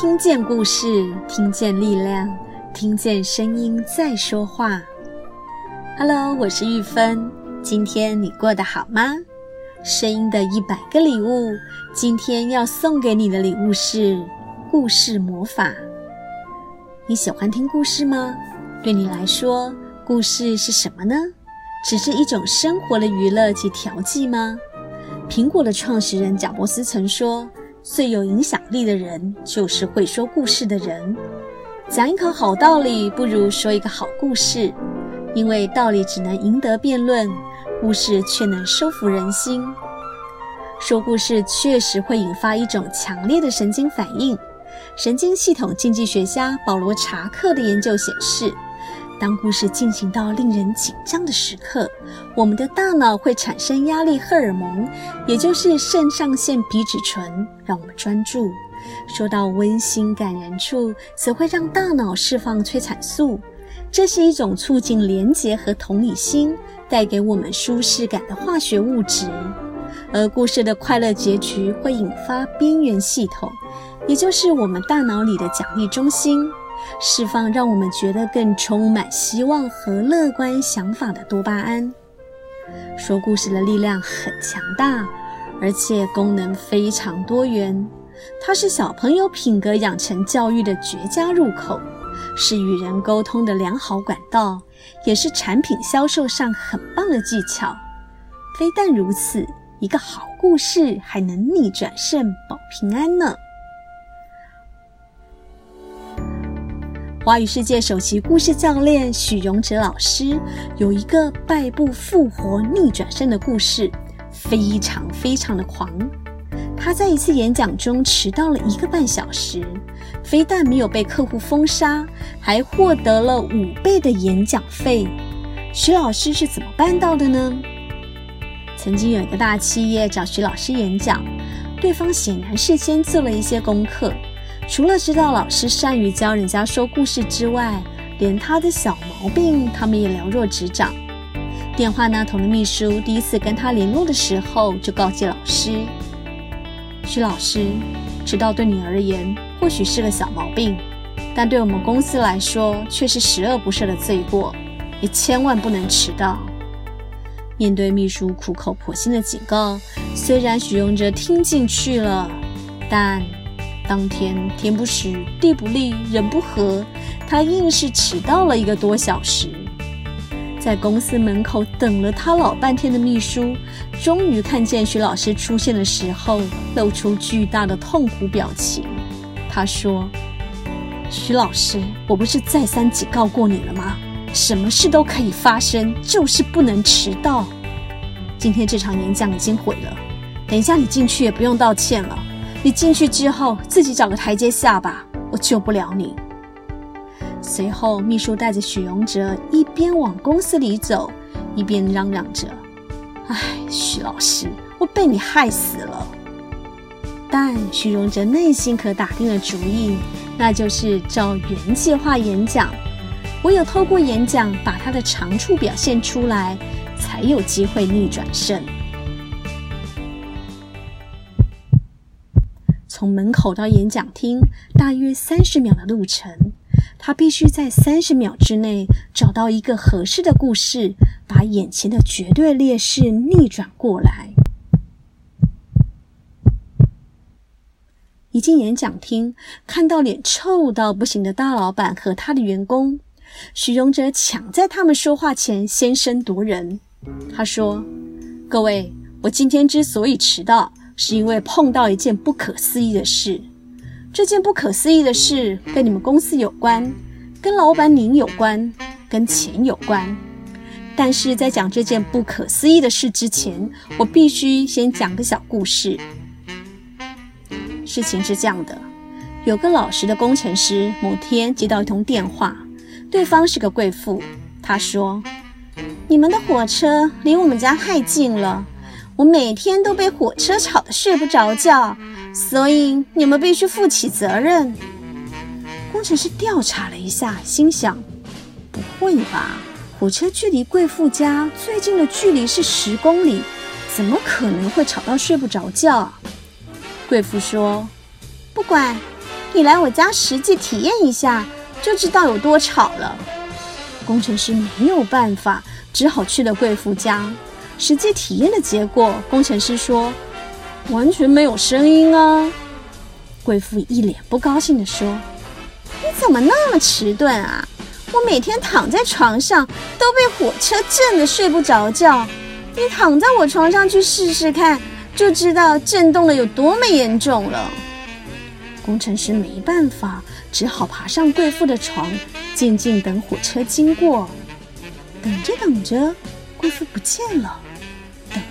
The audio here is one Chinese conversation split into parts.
听见故事，听见力量，听见声音在说话。Hello，我是玉芬。今天你过得好吗？声音的一百个礼物，今天要送给你的礼物是故事魔法。你喜欢听故事吗？对你来说，故事是什么呢？只是一种生活的娱乐及调剂吗？苹果的创始人贾伯斯曾说。最有影响力的人，就是会说故事的人。讲一口好道理，不如说一个好故事。因为道理只能赢得辩论，故事却能收服人心。说故事确实会引发一种强烈的神经反应。神经系统经济学家保罗查克的研究显示，当故事进行到令人紧张的时刻，我们的大脑会产生压力荷尔蒙，也就是肾上腺皮质醇，让我们专注。说到温馨感人处，则会让大脑释放催产素，这是一种促进连结和同理心，带给我们舒适感的化学物质。而故事的快乐结局会引发边缘系统，也就是我们大脑里的奖励中心。释放让我们觉得更充满希望和乐观想法的多巴胺。说故事的力量很强大，而且功能非常多元。它是小朋友品格养成教育的绝佳入口，是与人沟通的良好管道，也是产品销售上很棒的技巧。非但如此，一个好故事还能逆转胜，保平安呢。华语世界首席故事教练许荣哲老师有一个败部复活、逆转胜的故事，非常非常的狂。他在一次演讲中迟到了一个半小时，非但没有被客户封杀，还获得了五倍的演讲费。许老师是怎么办到的呢？曾经有一个大企业找许老师演讲，对方显然事先做了一些功课。除了知道老师善于教人家说故事之外，连他的小毛病他们也了若指掌。电话那头的秘书第一次跟他联络的时候，就告诫老师：“徐老师，迟到对你而言或许是个小毛病，但对我们公司来说却是十恶不赦的罪过。你千万不能迟到。”面对秘书苦口婆心的警告，虽然许荣哲听进去了，但……当天天不时，地不利，人不和，他硬是迟到了一个多小时。在公司门口等了他老半天的秘书，终于看见徐老师出现的时候，露出巨大的痛苦表情。他说：“徐老师，我不是再三警告过你了吗？什么事都可以发生，就是不能迟到。今天这场演讲已经毁了，等一下你进去也不用道歉了。”你进去之后，自己找个台阶下吧，我救不了你。随后，秘书带着许荣哲一边往公司里走，一边嚷嚷着：“哎，许老师，我被你害死了。”但许荣哲内心可打定了主意，那就是照原计划演讲。唯有透过演讲，把他的长处表现出来，才有机会逆转胜。从门口到演讲厅大约三十秒的路程，他必须在三十秒之内找到一个合适的故事，把眼前的绝对劣势逆转过来。一进演讲厅，看到脸臭到不行的大老板和他的员工，许荣哲抢在他们说话前先声夺人。他说：“各位，我今天之所以迟到。”是因为碰到一件不可思议的事，这件不可思议的事跟你们公司有关，跟老板您有关，跟钱有关。但是在讲这件不可思议的事之前，我必须先讲个小故事。事情是这样的，有个老实的工程师，某天接到一通电话，对方是个贵妇，她说：“你们的火车离我们家太近了。”我每天都被火车吵得睡不着觉，所以你们必须负起责任。工程师调查了一下，心想：不会吧？火车距离贵妇家最近的距离是十公里，怎么可能会吵到睡不着觉？贵妇说：不管，你来我家实际体验一下，就知道有多吵了。工程师没有办法，只好去了贵妇家。实际体验的结果，工程师说完全没有声音啊。贵妇一脸不高兴地说：“你怎么那么迟钝啊？我每天躺在床上都被火车震得睡不着觉。你躺在我床上去试试看，就知道震动的有多么严重了。”工程师没办法，只好爬上贵妇的床，静静等火车经过。等着等着，贵妇不见了。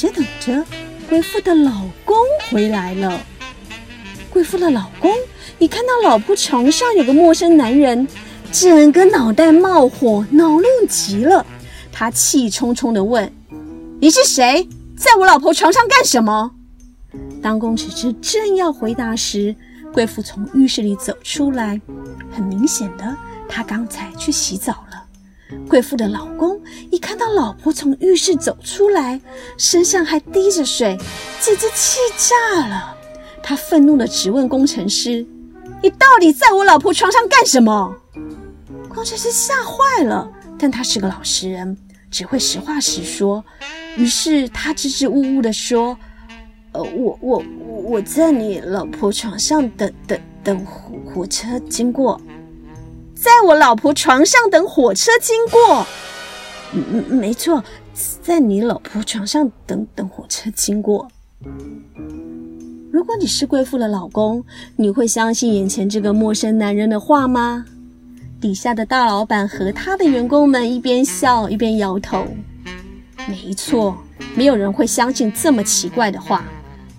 着等着，贵妇的老公回来了。贵妇的老公一看到老婆床上有个陌生男人，整个脑袋冒火，恼怒极了。他气冲冲地问：“你是谁？在我老婆床上干什么？”当工程师正要回答时，贵妇从浴室里走出来，很明显的，她刚才去洗澡了。贵妇的老公一看到老婆从浴室走出来，身上还滴着水，简直气炸了。他愤怒地质问工程师：“你到底在我老婆床上干什么？”工程师吓坏了，但他是个老实人，只会实话实说。于是他支支吾吾地说。呃，我我我在你老婆床上等等等火火车经过，在我老婆床上等火车经过，嗯，没错，在你老婆床上等等火车经过。如果你是贵妇的老公，你会相信眼前这个陌生男人的话吗？底下的大老板和他的员工们一边笑一边摇头。没错，没有人会相信这么奇怪的话。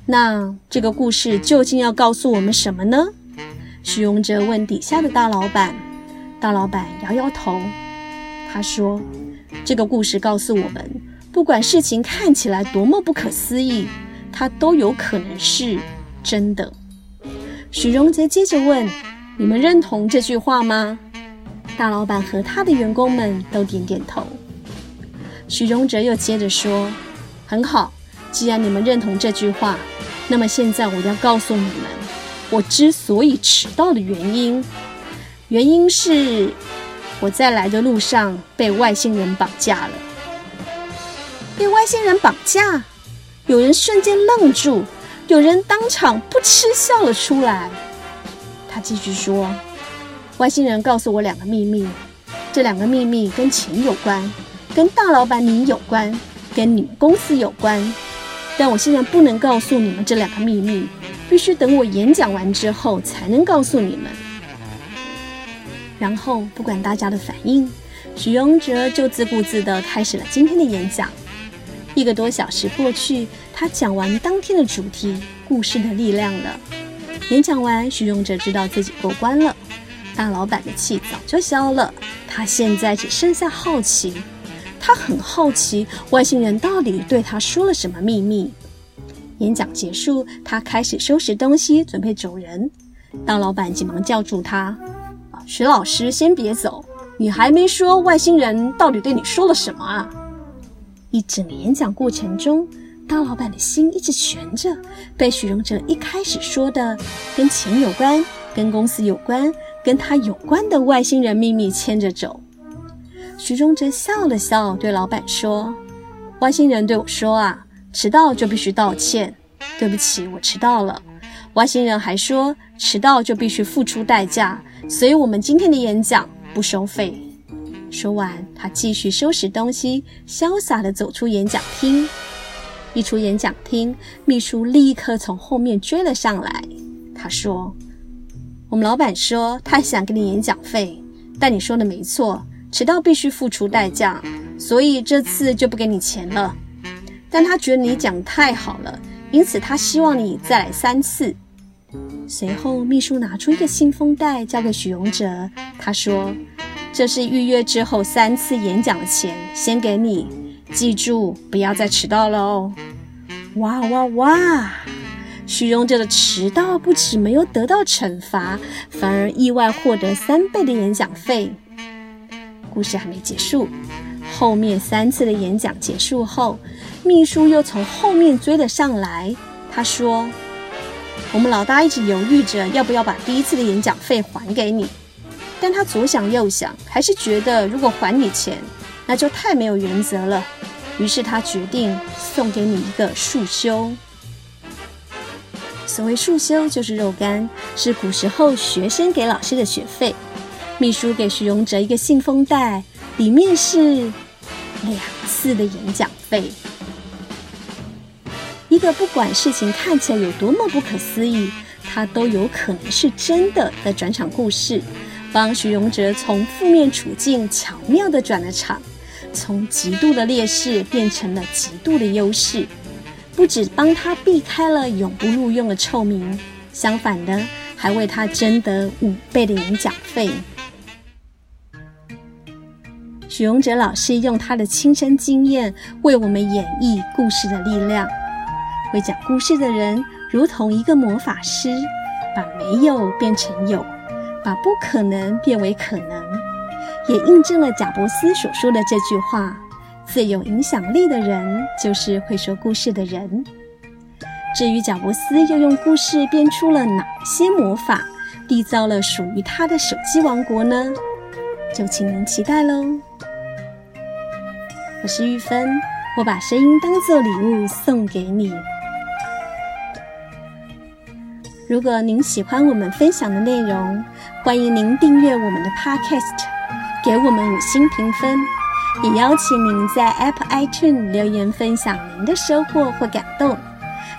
那这个故事究竟要告诉我们什么呢？许荣哲问底下的大老板，大老板摇摇头，他说：“这个故事告诉我们，不管事情看起来多么不可思议，它都有可能是真的。”许荣哲接着问：“你们认同这句话吗？”大老板和他的员工们都点点头。许荣哲又接着说：“很好，既然你们认同这句话。”那么现在我要告诉你们，我之所以迟到的原因，原因是我在来的路上被外星人绑架了。被外星人绑架？有人瞬间愣住，有人当场不嗤笑了出来。他继续说：“外星人告诉我两个秘密，这两个秘密跟钱有关，跟大老板你有关，跟你们公司有关。”但我现在不能告诉你们这两个秘密，必须等我演讲完之后才能告诉你们。然后不管大家的反应，许荣哲就自顾自地开始了今天的演讲。一个多小时过去，他讲完当天的主题——故事的力量了。演讲完，许荣哲知道自己过关了，大老板的气早就消了，他现在只剩下好奇。他很好奇外星人到底对他说了什么秘密。演讲结束，他开始收拾东西，准备走人。大老板急忙叫住他：“徐老师，先别走，你还没说外星人到底对你说了什么啊？”一整个演讲过程中，大老板的心一直悬着，被许荣哲一开始说的跟钱有关、跟公司有关、跟他有关的外星人秘密牵着走。徐忠哲笑了笑，对老板说：“外星人对我说啊，迟到就必须道歉。对不起，我迟到了。外星人还说，迟到就必须付出代价，所以我们今天的演讲不收费。”说完，他继续收拾东西，潇洒地走出演讲厅。一出演讲厅，秘书立刻从后面追了上来。他说：“我们老板说他想给你演讲费，但你说的没错。”迟到必须付出代价，所以这次就不给你钱了。但他觉得你讲太好了，因此他希望你再来三次。随后，秘书拿出一个信封袋交给许荣哲，他说：“这是预约之后三次演讲的钱，先给你，记住不要再迟到了哦。”哇哇哇！许荣哲的迟到不止没有得到惩罚，反而意外获得三倍的演讲费。故事还没结束，后面三次的演讲结束后，秘书又从后面追了上来。他说：“我们老大一直犹豫着要不要把第一次的演讲费还给你，但他左想右想，还是觉得如果还你钱，那就太没有原则了。于是他决定送给你一个束修。所谓束修，就是肉干，是古时候学生给老师的学费。秘书给徐荣哲一个信封袋，里面是两次的演讲费。一个不管事情看起来有多么不可思议，它都有可能是真的的转场故事，帮许荣哲从负面处境巧妙地转了场，从极度的劣势变成了极度的优势，不止帮他避开了永不录用的臭名，相反的，还为他争得五倍的演讲费。许荣哲老师用他的亲身经验为我们演绎故事的力量。会讲故事的人如同一个魔法师，把没有变成有，把不可能变为可能，也印证了贾伯斯所说的这句话：最有影响力的人就是会说故事的人。至于贾伯斯又用故事编出了哪些魔法，缔造了属于他的手机王国呢？就请您期待喽。我是玉芬，我把声音当做礼物送给你。如果您喜欢我们分享的内容，欢迎您订阅我们的 Podcast，给我们五星评分，也邀请您在 Apple iTunes 留言分享您的收获或感动，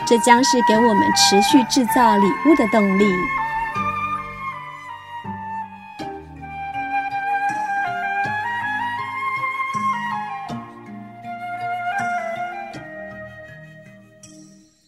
这将是给我们持续制造礼物的动力。